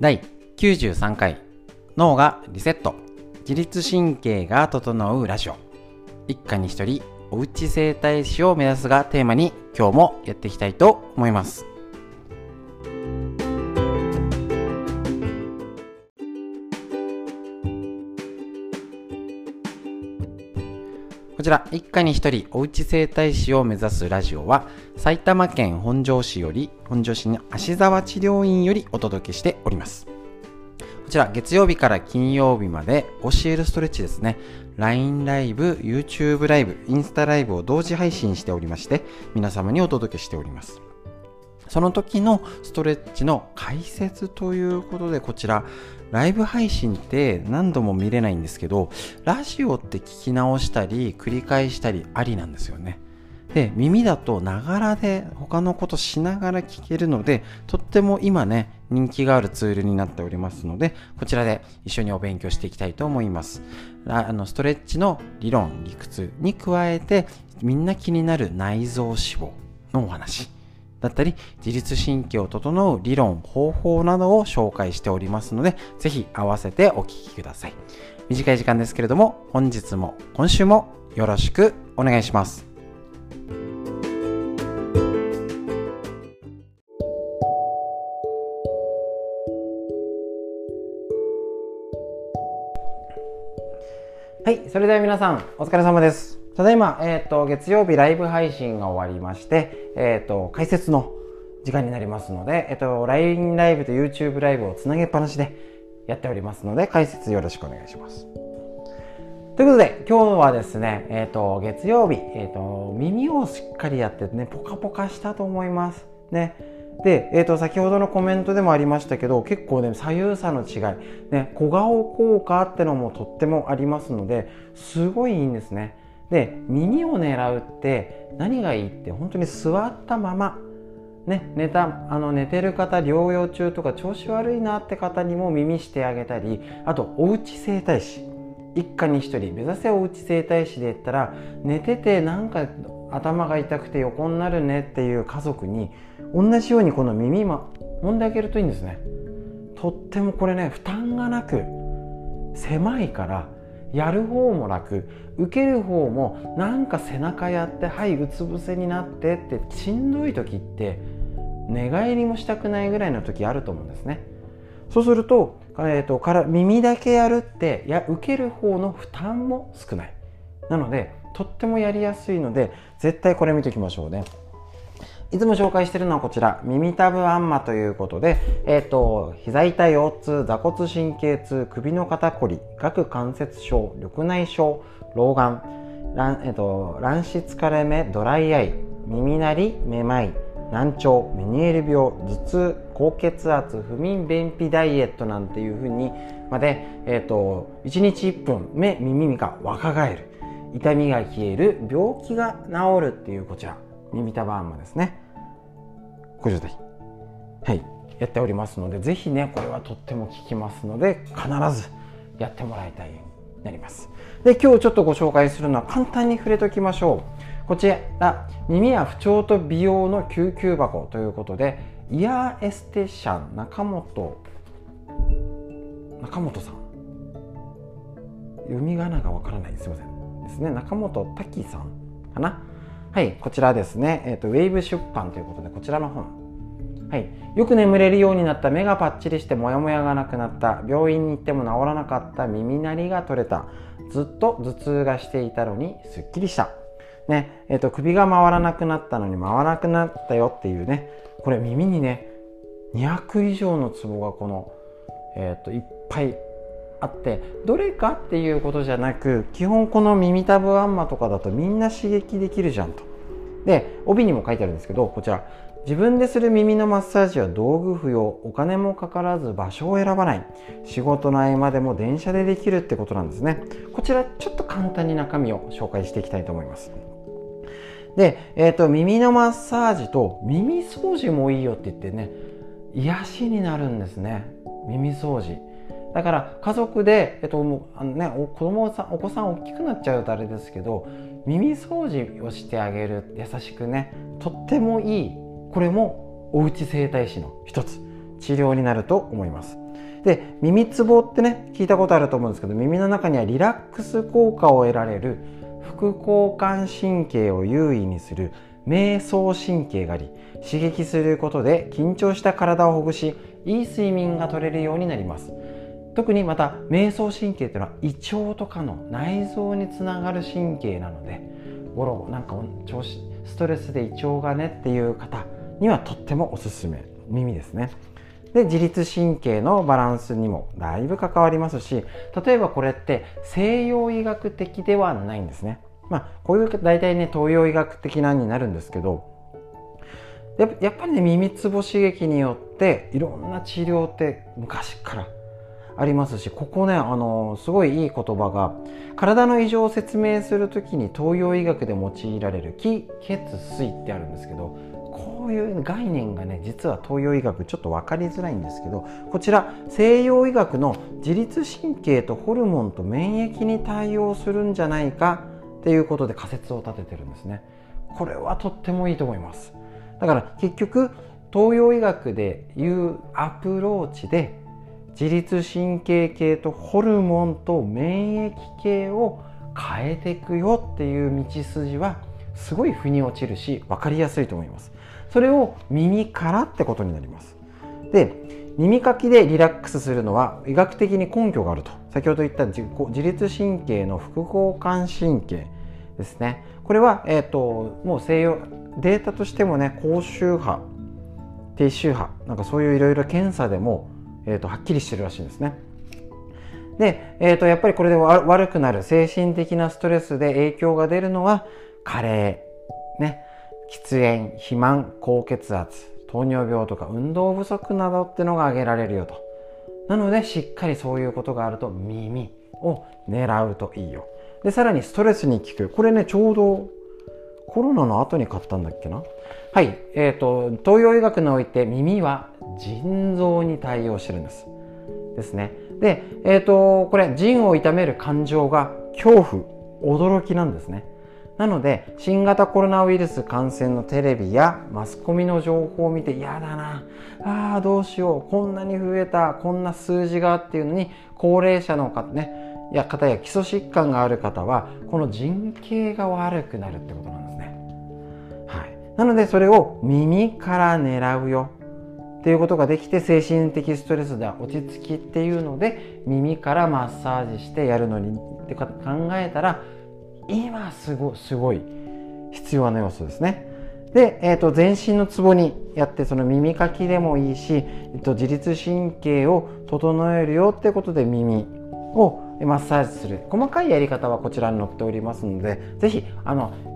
第93回脳がリセット。自律神経が整うラジオ。一家に一人おうち整体師を目指すがテーマに今日もやっていきたいと思います。ら、一家に一人おうち整体師を目指すラジオは、埼玉県本庄市より、本庄市の芦沢治療院よりお届けしております。こちら、月曜日から金曜日まで教えるストレッチですね。LINE ライブ、YouTube ライブ、インスタライブを同時配信しておりまして、皆様にお届けしております。その時のストレッチの解説ということで、こちら、ライブ配信って何度も見れないんですけど、ラジオって聞き直したり、繰り返したりありなんですよね。で、耳だとながらで他のことしながら聞けるので、とっても今ね、人気があるツールになっておりますので、こちらで一緒にお勉強していきたいと思います。あのストレッチの理論、理屈に加えて、みんな気になる内臓脂肪のお話。だったり、自律神経を整う理論、方法などを紹介しておりますので、ぜひ合わせてお聴きください。短い時間ですけれども、本日も今週もよろしくお願いします。はい、それでは皆さん、お疲れ様です。ただいま、えっ、ー、と、月曜日ライブ配信が終わりまして、えっ、ー、と、解説の時間になりますので、えっ、ー、と、LINE ライブと YouTube ライブをつなげっぱなしでやっておりますので、解説よろしくお願いします。ということで、今日はですね、えっ、と、月曜日、えっ、と、耳をしっかりやってね、ポカポカしたと思います。ね。で、えー、と先ほどのコメントでもありましたけど結構ね左右差の違い、ね、小顔効果ってのもとってもありますのですごいいいんですね。で耳を狙うって何がいいって本当に座ったままね、寝たあの寝てる方療養中とか調子悪いなって方にも耳してあげたりあとおうち整体師。一家に一人目指せおうち整体師で言ったら寝ててなんか頭が痛くて横になるねっていう家族に同じようにこの耳も揉んであげるといいんですね。とってもこれね負担がなく狭いからやる方も楽受ける方もなんか背中やってはいうつ伏せになってってしんどい時って寝返りもしたくないぐらいの時あると思うんですね。そうすると,、えーと、から耳だけやるってや受ける方の負担も少ない。なのでとってもやりやすいので絶対これ見ておきましょうね。いつも紹介しているのはこちら、耳たぶあんまということで、えっ、ー、と、膝痛腰痛、座骨神経痛、首の肩こり、顎関節症、緑内障、老眼、卵,、えーと、卵子疲れ目、ドライアイ、耳鳴り、めまい、難聴、メニエール病、頭痛、高血圧、不眠便秘ダイエットなんていうふうにまで、えっ、ー、と、1日1分、目、耳が若返る、痛みが消える、病気が治るっていうこちら。耳たばあんまですね。ご状態はい。やっておりますのでぜひねこれはとっても効きますので必ずやってもらいたいようになります。で今日ちょっとご紹介するのは簡単に触れときましょう。こちら耳や不調と美容の救急箱ということでイヤーエステシャン中本中本さん。読み仮名がわからない。すいません。ですね。中本滝さんかな。はい、こちらですね、えーと、ウェーブ出版ということで、こちらの本。はい、よく眠れるようになった目がパッチリしてモヤモヤがなくなった病院に行っても治らなかった耳鳴りが取れたずっと頭痛がしていたのにすっきりした、ね。えーと、首が回らなくなったのに回らなくなったよっていうね。これ耳にね200以上のツボがこの、えーといっぱいあってどれかっていうことじゃなく基本この耳たぶあんまとかだとみんな刺激できるじゃんと。で帯にも書いてあるんですけどこちら。自分でする耳のマッサージは道具不要お金もかからず場所を選ばない。仕事の合間でも電車でできるってことなんですね。こちらちょっと簡単に中身を紹介していきたいと思います。で、えーと、耳のマッサージと耳掃除もいいよって言ってね癒しになるんですね。耳掃除。だから家族で、えっともうあのね、お子供さんお子さん大きくなっちゃうとあれですけど耳掃除をしてあげる優しくねとってもいい。これもおうち整体師の一つ治療になると思います。で耳つぼってね聞いたことあると思うんですけど耳の中にはリラックス効果を得られる副交感神経を優位にする瞑想神経があり刺激することで緊張した体をほぐしいい睡眠が取れるようになります。特にまた瞑想神経っていうのは胃腸とかの内臓につながる神経なのでゴロなんか調子ストレスで胃腸がねっていう方にはとってもおすすめ耳ですね。で自律神経のバランスにもだいぶ関わりますし例えばこれって西洋医学的ではないんですね。まあこういう大体ね東洋医学的なになるんですけどやっぱりね耳つぼ刺激によっていろんな治療って昔からありますしここねあのすごいいい言葉が体の異常を説明する時に東洋医学で用いられる気血水ってあるんですけどこういう概念がね実は東洋医学ちょっと分かりづらいんですけどこちら西洋医学の自律神経とホルモンと免疫に対応するんじゃないかっていうことで仮説を立ててるんですね。これはとってもいいと思います。だから結局東洋医学でいうアプローチで自律神経系とホルモンと免疫系を変えていくよっていう道筋はすごい腑に落ちるし分かりやすいと思います。それを耳からってことになります。で耳かきでリラックスするのは医学的に根拠があると。先ほど言った自律神経の副交感神経ですね。これは、えーと、もう西洋データとしてもね高周波低周波なんかそういういろいろ検査でも、えーと、はっきりしてるらしいんですね。で、えーと、やっぱりこれで悪くなる精神的なストレスで影響が出るのは加齢ね。喫煙肥満高血圧糖尿病とか運動不足などってのが挙げられるよと。なのでしっかりそういうことがあると耳を狙うといいよ。でさらにストレスに効く。これねちょうどコロナの後に買ったんだっけな。はい。えっ、ー、と東洋医学において耳は腎臓に対応してるんです。ですね。でえっ、ー、とこれ腎を痛める感情が恐怖驚きなんですね。なので新型コロナウイルス感染のテレビやマスコミの情報を見て嫌だな。あーどうしよう。こんなに増えた。こんな数字がっていうのに高齢者の方ねや方や基礎疾患がある方はこの腎形が悪くなるってことなんですね。はい、なのでそれを耳から狙うよ。っていうことができて精神的ストレスで落ち着きっていうので耳からマッサージしてやるのにって考えたら今すごすごい必要な要素ですね。で、えーと、全身のツボにやってその耳かきでもいいし、えっと、自律神経を整えるよってことで耳をマッサージする細かいやり方はこちらに載っておりますので是非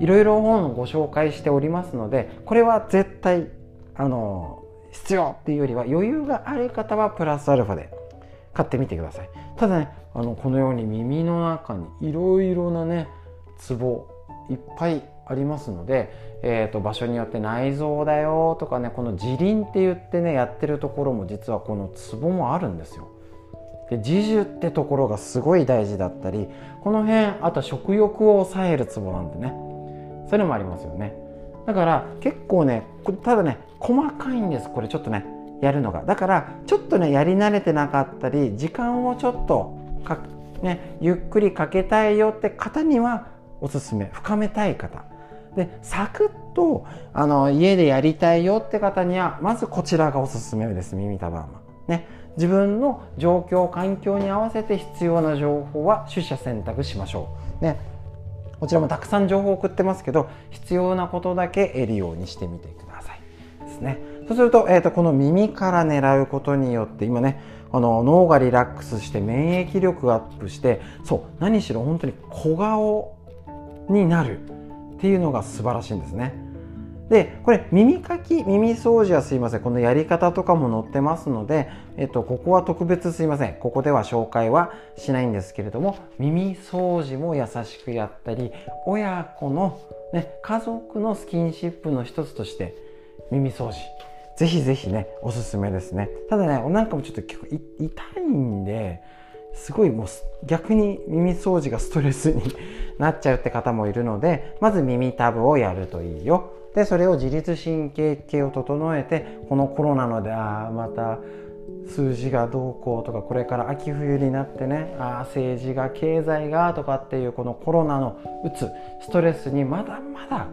いろいろ本をご紹介しておりますのでこれは絶対あの必要っていうよりは余裕がある方はプラスアルファで買ってみてください。ただねあのこのように耳の中にいろいろなねツボいっぱいありますので、えーと、場所によって内臓だよとかねこの自輪って言ってねやってるところも実はこのツボもあるんですよ。で自重ってところがすごい大事だったりこの辺あと食欲を抑えるツボなんでね。それもありますよね。だから結構ねただね細かいんですこれちょっとねやるのが。だからちょっとねやり慣れてなかったり時間をちょっとか、ね、ゆっくりかけたいよって方にはおすすめ深めたい方。でサクッとあの家でやりたいよって方にはまずこちらがおすすめです耳たばーマね自分の状況環境に合わせて必要な情報は取捨選択しましょう。ねこちらもたくさん情報を送ってますけど必要なことだけ得るようにしてみてください。ですね。そうすると,、えーと、この耳から狙うことによって今ねあの脳がリラックスして免疫力がアップしてそう何しろ本当に小顔になるっていうのが素晴らしいんですね。でこれ耳かき耳掃除はすいません。このやり方とかも載ってますので、えっと、ここは特別すいません。ここでは紹介はしないんですけれども耳掃除も優しくやったり親子の、ね、家族のスキンシップの一つとして耳掃除。ぜひぜひねおすすめですね。ただねなんかもちょっと結構痛いんですごいもう逆に耳掃除がストレスになっちゃうって方もいるのでまず耳たぶをやるといいよでそれを自律神経系を整えてこのコロナのでああまた数字がどうこうとかこれから秋冬になってねあ政治が経済がとかっていうこのコロナのうつストレスにまだまだ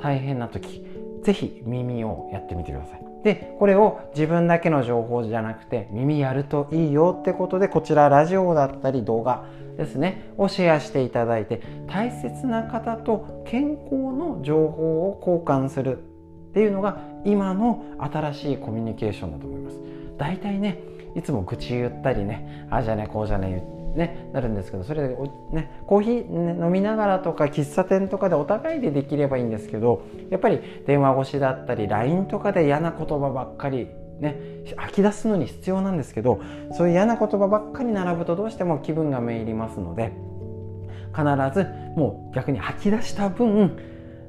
大変な時是非耳をやってみてください。でこれを自分だけの情報じゃなくて耳やるといいよってことでこちらラジオだったり動画ですねをシェアしていただいて大切な方と健康の情報を交換するっていうのが今の新しいコミュニケーションだと思います。大体ねいつも愚痴言ったりねあじゃねこうじゃねね、なるんですけどそれで、ね、コーヒー、飲みながらとか喫茶店とかでお互いでできればいいんですけどやっぱり電話越しだったり LINE とかで嫌な言葉ばっかりね吐き出すのに必要なんですけどそういう嫌な言葉ばっかり並ぶとどうしても気分がめいりますので必ずもう逆に吐き出した分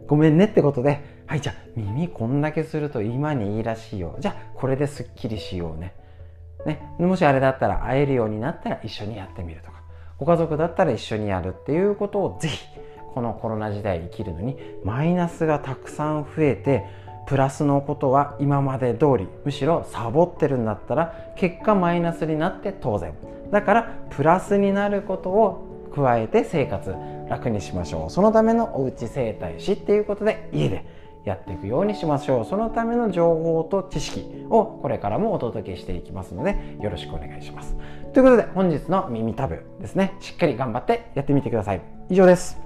ごめんねってことではいじゃあ耳こんだけすると今にいいらしいよ。じゃあこれですっきりしようね。ね、もしあれだったら会えるようになったら一緒にやってみるとかご家族だったら一緒にやるっていうことをぜひこのコロナ時代生きるのにマイナスがたくさん増えてプラスのことは今まで通りむしろサボってるんだったら結果マイナスになって当然。だからプラスになることを加えて生活楽にしましょう。そのためのおうち整体師っていうことで家でやっていくようにしましょう。そのための情報と知識をこれからもお届けしていきますのでよろしくお願いします。ということで本日の耳タブですね。しっかり頑張ってやってみてください。以上です。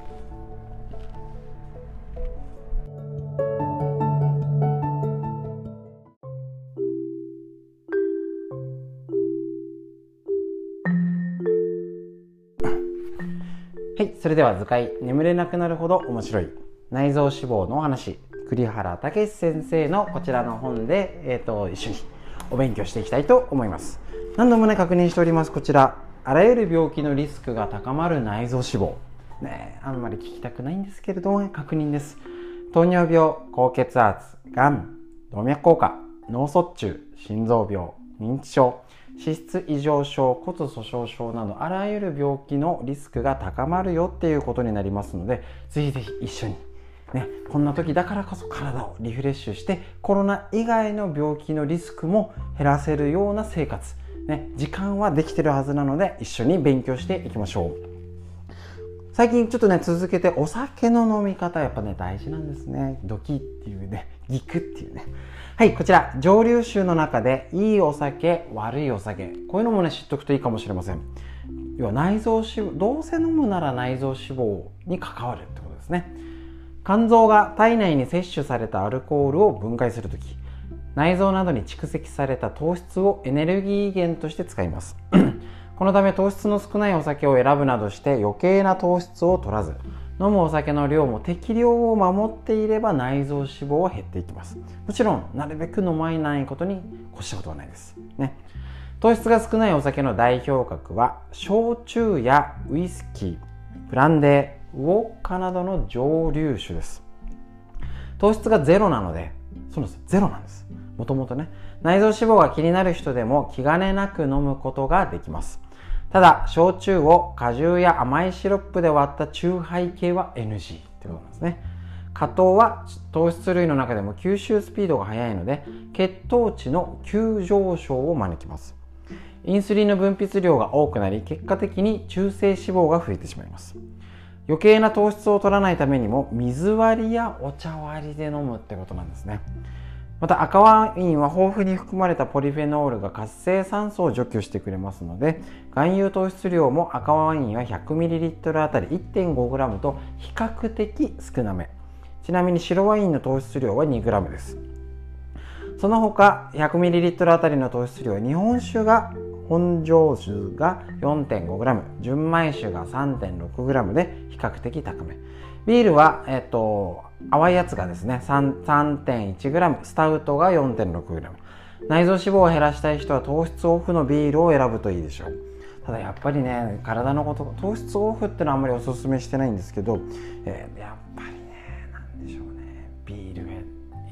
はい、それでは図解。眠れなくなるほど面白い。内臓脂肪のお話。栗原武先生のこちらの本で、えーと、一緒にお勉強していきたいと思います。何度もね確認しております。こちらあらゆる病気のリスクが高まる内臓脂肪。ねあんまり聞きたくないんですけれども、ね、確認です。糖尿病高血圧がん動脈硬化脳卒中心臓病認知症脂質異常症骨粗しょう症などあらゆる病気のリスクが高まるよっていうことになりますのでぜひぜひ一緒にね、こんな時だからこそ体をリフレッシュしてコロナ以外の病気のリスクも減らせるような生活、ね、時間はできてるはずなので一緒に勉強していきましょう。最近ちょっとね続けてお酒の飲み方やっぱね大事なんですね。ドキっていうねギクっていうね。はいこちら蒸留酒の中でいいお酒悪いお酒。こういうのもね知っておくといいかもしれません。要は内臓脂肪どうせ飲むなら内臓脂肪に関わるってことですね。肝臓が体内に摂取されたアルコールを分解する時内臓などに蓄積された糖質をエネルギー源として使います。このため糖質の少ないお酒を選ぶなどして余計な糖質を取らず飲むお酒の量も適量を守っていれば内臓脂肪は減っていきます。もちろんなるべく飲まないことに越したことはないです。ね。糖質が少ないお酒の代表格は焼酎やウイスキーブランデーウォッカなどの蒸留酒です。糖質がゼロなのでそうなんです。ゼロなんです。もともとね。内臓脂肪が気になる人でも気兼ねなく飲むことができます。ただ焼酎を果汁や甘いシロップで割った酎ハイ系は NG ってことなんですね。果糖は糖質類の中でも吸収スピードが速いので血糖値の急上昇を招きます。インスリンの分泌量が多くなり結果的に中性脂肪が増えてしまいます。余計な糖質を取らないためにも水割りやお茶割りで飲むってことなんですね。また赤ワインは豊富に含まれたポリフェノールが活性酸素を除去してくれますので含有糖質量も赤ワインは 100ml あたり 1.5g と比較的少なめ。ちなみに白ワインの糖質量は 2g です。その他 100ml あたりの糖質量は日本酒が本醸酒が 4.5g 純米酒が 3.6g で比較的高め。ビールは、えっと、淡いやつがですね 3.1g スタウトが 4.6g 内臓脂肪を減らしたい人は糖質オフのビールを選ぶといいでしょう。ただやっぱりね体のこと糖質オフってのはあんまりおすすめしてないんですけど、えー、やっぱりねなんでしょうね。ビール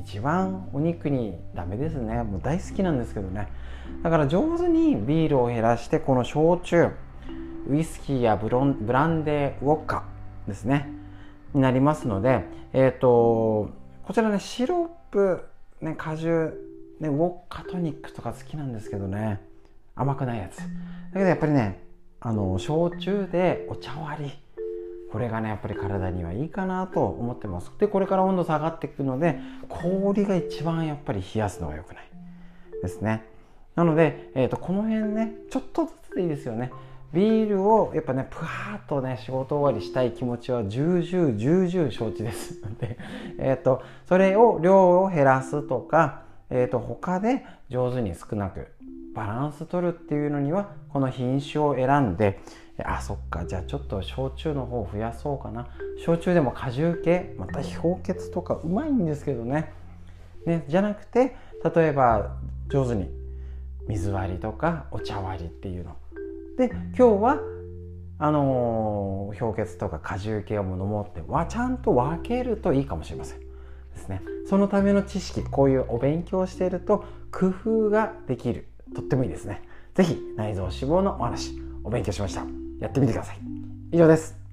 一番お肉にダメですね。もう大好きなんですけどね。だから上手にビールを減らしてこの焼酎ウイスキーやブロンブランデーウォッカですねになりますので、えっ、ー、とこちらねシロップ、ね、果汁、ね、ウォッカトニックとか好きなんですけどね甘くないやつ。だけどやっぱりねあの焼酎でお茶割り。これがねやっぱり体にはいいかなと思ってます。でこれから温度下がっていくので氷が一番やっぱり冷やすのが良くないですね。なので、えーと、この辺ねちょっとずつでいいですよね。ビールをやっぱねプワーッとね仕事終わりしたい気持ちは重々重々承知です。ので、えーと、それを量を減らすとか、えーと他で上手に少なくバランス取るっていうのにはこの品種を選んであそっかじゃあちょっと焼酎の方を増やそうかな。焼酎でも果汁系また氷結とかうまいんですけどね。ねじゃなくて例えば上手に水割りとかお茶割りっていうの。で今日はあのー、氷結とか果汁系を飲もうってはちゃんと分けるといいかもしれません。ですね。そのための知識こういうお勉強していると工夫ができる。とってもいいですね。是非内臓脂肪のお話お勉強しました。やってみてください。以上です。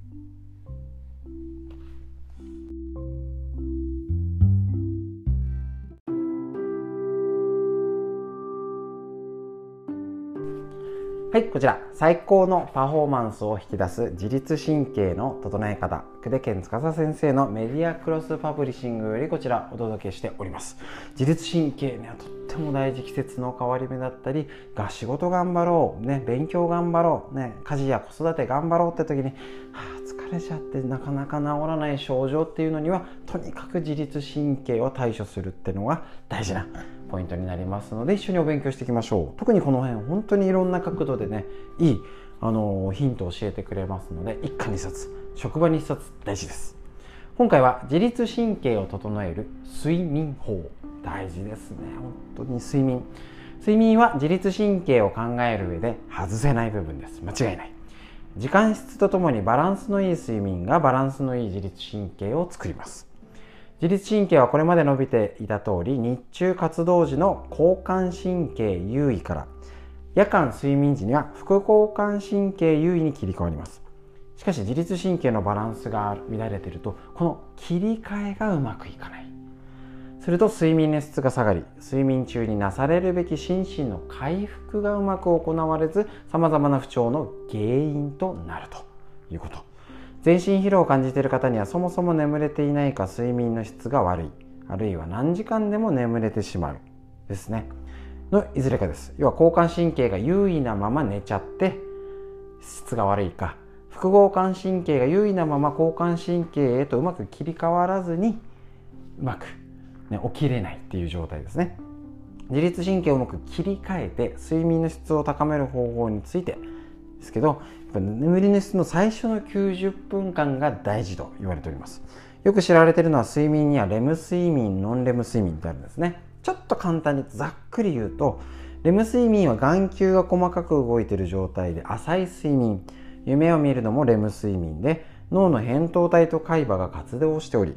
はい、こちら。最高のパフォーマンスを引き出す自律神経の整え方。久手健司先生のメディアクロスパブリッシングよりこちらお届けしております。自律神経にはとっても大事季節の変わり目だったりが仕事頑張ろう、ね、勉強頑張ろう、ね、家事や子育て頑張ろうって時に、はあ、疲れちゃってなかなか治らない症状っていうのにはとにかく自律神経を対処するっていうのが大事なポイントになりますので一緒にお勉強していきましょう。特にこの辺本当にいろんな角度でねいいあのヒントを教えてくれますので一家に一冊職場に一冊大事です。今回は自律神経を整える睡眠法。大事ですね。本当に睡眠。睡眠は自律神経を考える上で外せない部分です。間違いない。時間質とともにバランスのいい睡眠がバランスのいい自律神経を作ります。自律神経はこれまで述べていた通り日中活動時の交感神経優位から夜間睡眠時には副交感神経優位に切り替わります。しかし自律神経のバランスが乱れているとこの切り替えがうまくいかない。すると睡眠の質が下がり睡眠中になされるべき心身の回復がうまく行われずさまざまな不調の原因となるということ。全身疲労を感じている方にはそもそも眠れていないか睡眠の質が悪い。あるいは何時間でも眠れてしまう。ですね。のいずれかです。要は交感神経が優位なまま寝ちゃって質が悪いか。副交感神経が優位なまま交感神経へとうまく切り替わらずにうまく、ね、起きれないっていう状態ですね。自律神経をうまく切り替えて睡眠の質を高める方法についてですけど眠りの質の最初の90分間が大事と言われております。よく知られているのは睡眠にはレム睡眠ノンレム睡眠ってあるんですね。ちょっと簡単にざっくり言うとレム睡眠は眼球が細かく動いている状態で浅い睡眠。夢を見るのもレム睡眠で脳の扁桃体と海馬が活動しており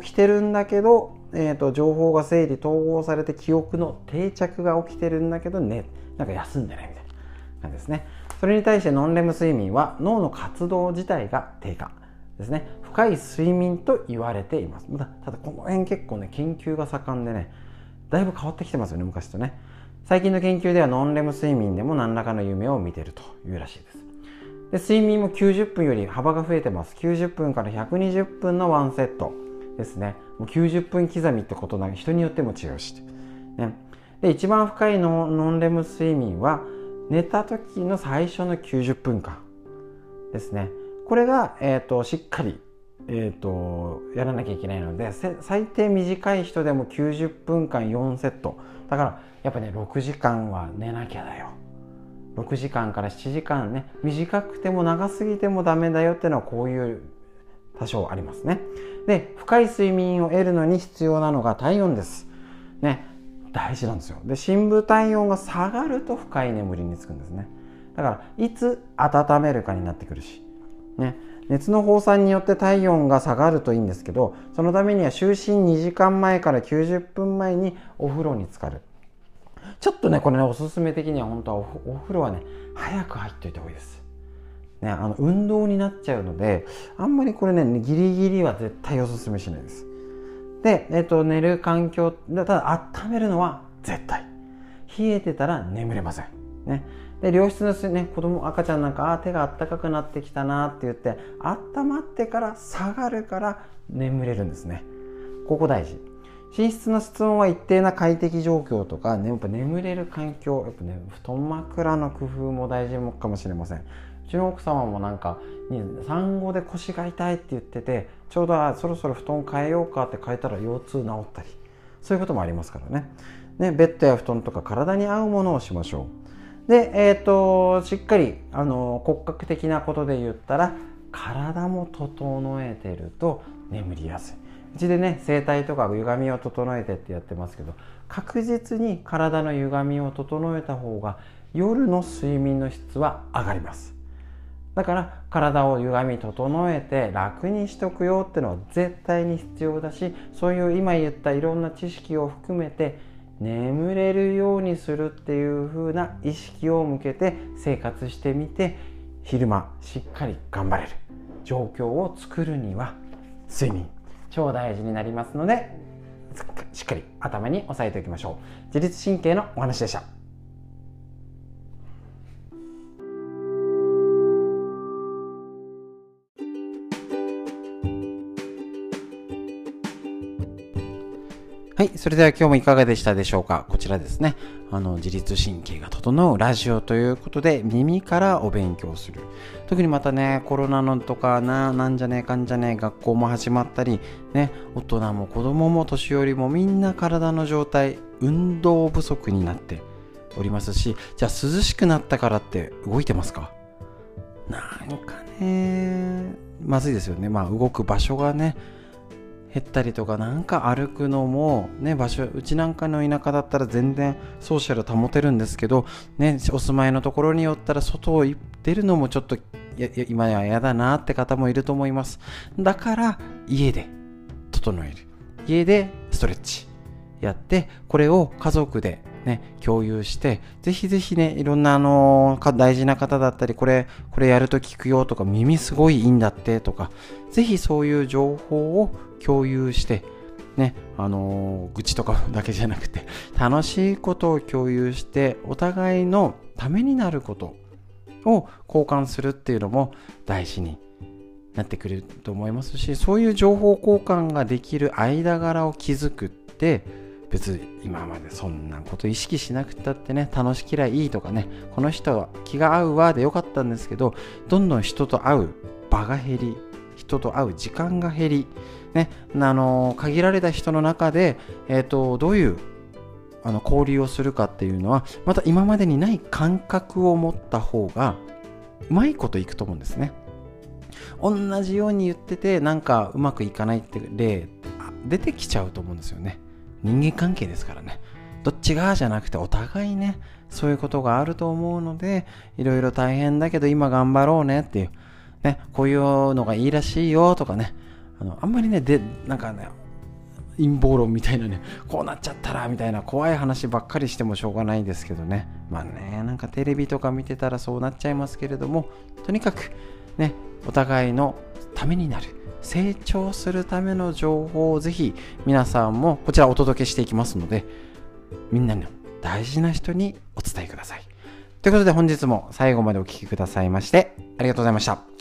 起きてるんだけど、えーと、情報が整理統合されて記憶の定着が起きてるんだけどねなんか休んでないみたいな感じですね。それに対してノンレム睡眠は脳の活動自体が低下ですね。深い睡眠と言われています。ただこの辺結構ね研究が盛んでねだいぶ変わってきてますよね昔とね。最近の研究ではノンレム睡眠でも何らかの夢を見てるというらしいです。で睡眠も90分より幅が増えてます。90分から120分のワンセットですね。もう90分刻みってことな人によっても違うし、ね、で一番深いノンレム睡眠は寝た時の最初の90分間ですね。これが、えーと、しっかり、えーと、やらなきゃいけないので最低短い人でも90分間4セット。だからやっぱね6時間は寝なきゃだよ。6時間から7時間ね短くても長すぎてもダメだよっていうのはこういう多少ありますね。で深い睡眠を得るのに必要なのが体温です。ね。大事なんですよ。で深部体温が下がると深い眠りにつくんですね。だからいつ温めるかになってくるし、ね、熱の放散によって体温が下がるといいんですけどそのためには就寝2時間前から90分前にお風呂に浸かる。ちょっとねこれねおすすめ的には本当はお風呂はね早く入っておいた方がいいです。ね、あの運動になっちゃうのであんまりこれねギリギリは絶対おすすめしないです。で、えっと、寝る環境ただ温めるのは絶対。冷えてたら眠れません。ね。で良質のね子供赤ちゃんなんかあ手があったかくなってきたなって言って温まってから下がるから眠れるんですね。ここ大事。寝室の室温は一定な快適状況とか、ね、やっぱ眠れる環境やっぱね布団枕の工夫も大事かもしれません。うちの奥様もなんか産後で腰が痛いって言っててちょうどそろそろ布団変えようかって変えたら腰痛治ったり。そういうこともありますからね。ねベッドや布団とか体に合うものをしましょう。でえっ、ー、としっかりあの骨格的なことで言ったら体も整えてると眠りやすい。うちでね整体とか歪みを整えてってやってますけど確実に体の歪みを整えた方が夜の睡眠の質は上がります。だから体を歪み整えて楽にしとくよってのは絶対に必要だしそういう今言ったいろんな知識を含めて眠れるようにするっていう風な意識を向けて生活してみて昼間しっかり頑張れる。状況を作るには睡眠超大事になりますのでしっかり頭に押さえておきましょう。自律神経のお話でした。はい。それでは今日もいかがでしたでしょうか？こちらですね。あの、自律神経が整うラジオということで、耳からお勉強する。特にまたね、コロナのとかな、なんじゃねえかんじゃねえ、学校も始まったり、ね、大人も子供も年寄りもみんな体の状態、運動不足になっておりますし、じゃあ涼しくなったからって動いてますか？なんかね、まずいですよね。まあ動く場所がね、減ったりとかなんか歩くのもね場所うちなんかの田舎だったら全然ソーシャル保てるんですけどねお住まいのところによったら外を出るのもちょっと今や嫌だなって方もいると思います。だから家で整える。家でストレッチやってこれを家族でね、共有して、ぜひぜひね、いろんなあの、大事な方だったり、これ、これやると聞くよとか、耳すごいいいんだってとか、ぜひそういう情報を共有して、ね、あのー、愚痴とかだけじゃなくて、楽しいことを共有して、お互いのためになることを交換するっていうのも大事になってくると思いますし、そういう情報交換ができる間柄を築くって、別に今までそんなこと意識しなくたってね楽しきらいいとかねこの人は気が合うわでよかったんですけどどんどん人と会う場が減り人と会う時間が減り、ね、あの限られた人の中で、えーと、どういうあの交流をするかっていうのはまた今までにない感覚を持った方がうまいこといくと思うんですね。同じように言っててなんかうまくいかないって例出てきちゃうと思うんですよね。人間関係ですからね。どっちがじゃなくてお互いね、そういうことがあると思うので、いろいろ大変だけど今頑張ろうねっていう、ね、こういうのがいいらしいよとかね、あのあんまりね、で、なんかね、陰謀論みたいなね、こうなっちゃったらみたいな怖い話ばっかりしてもしょうがないんですけどね。まあね、なんかテレビとか見てたらそうなっちゃいますけれども、とにかくね、お互いのためになる。成長するための情報をぜひ皆さんもこちらお届けしていきますのでみんなの大事な人にお伝えください。ということで本日も最後までお聴きくださいましてありがとうございました。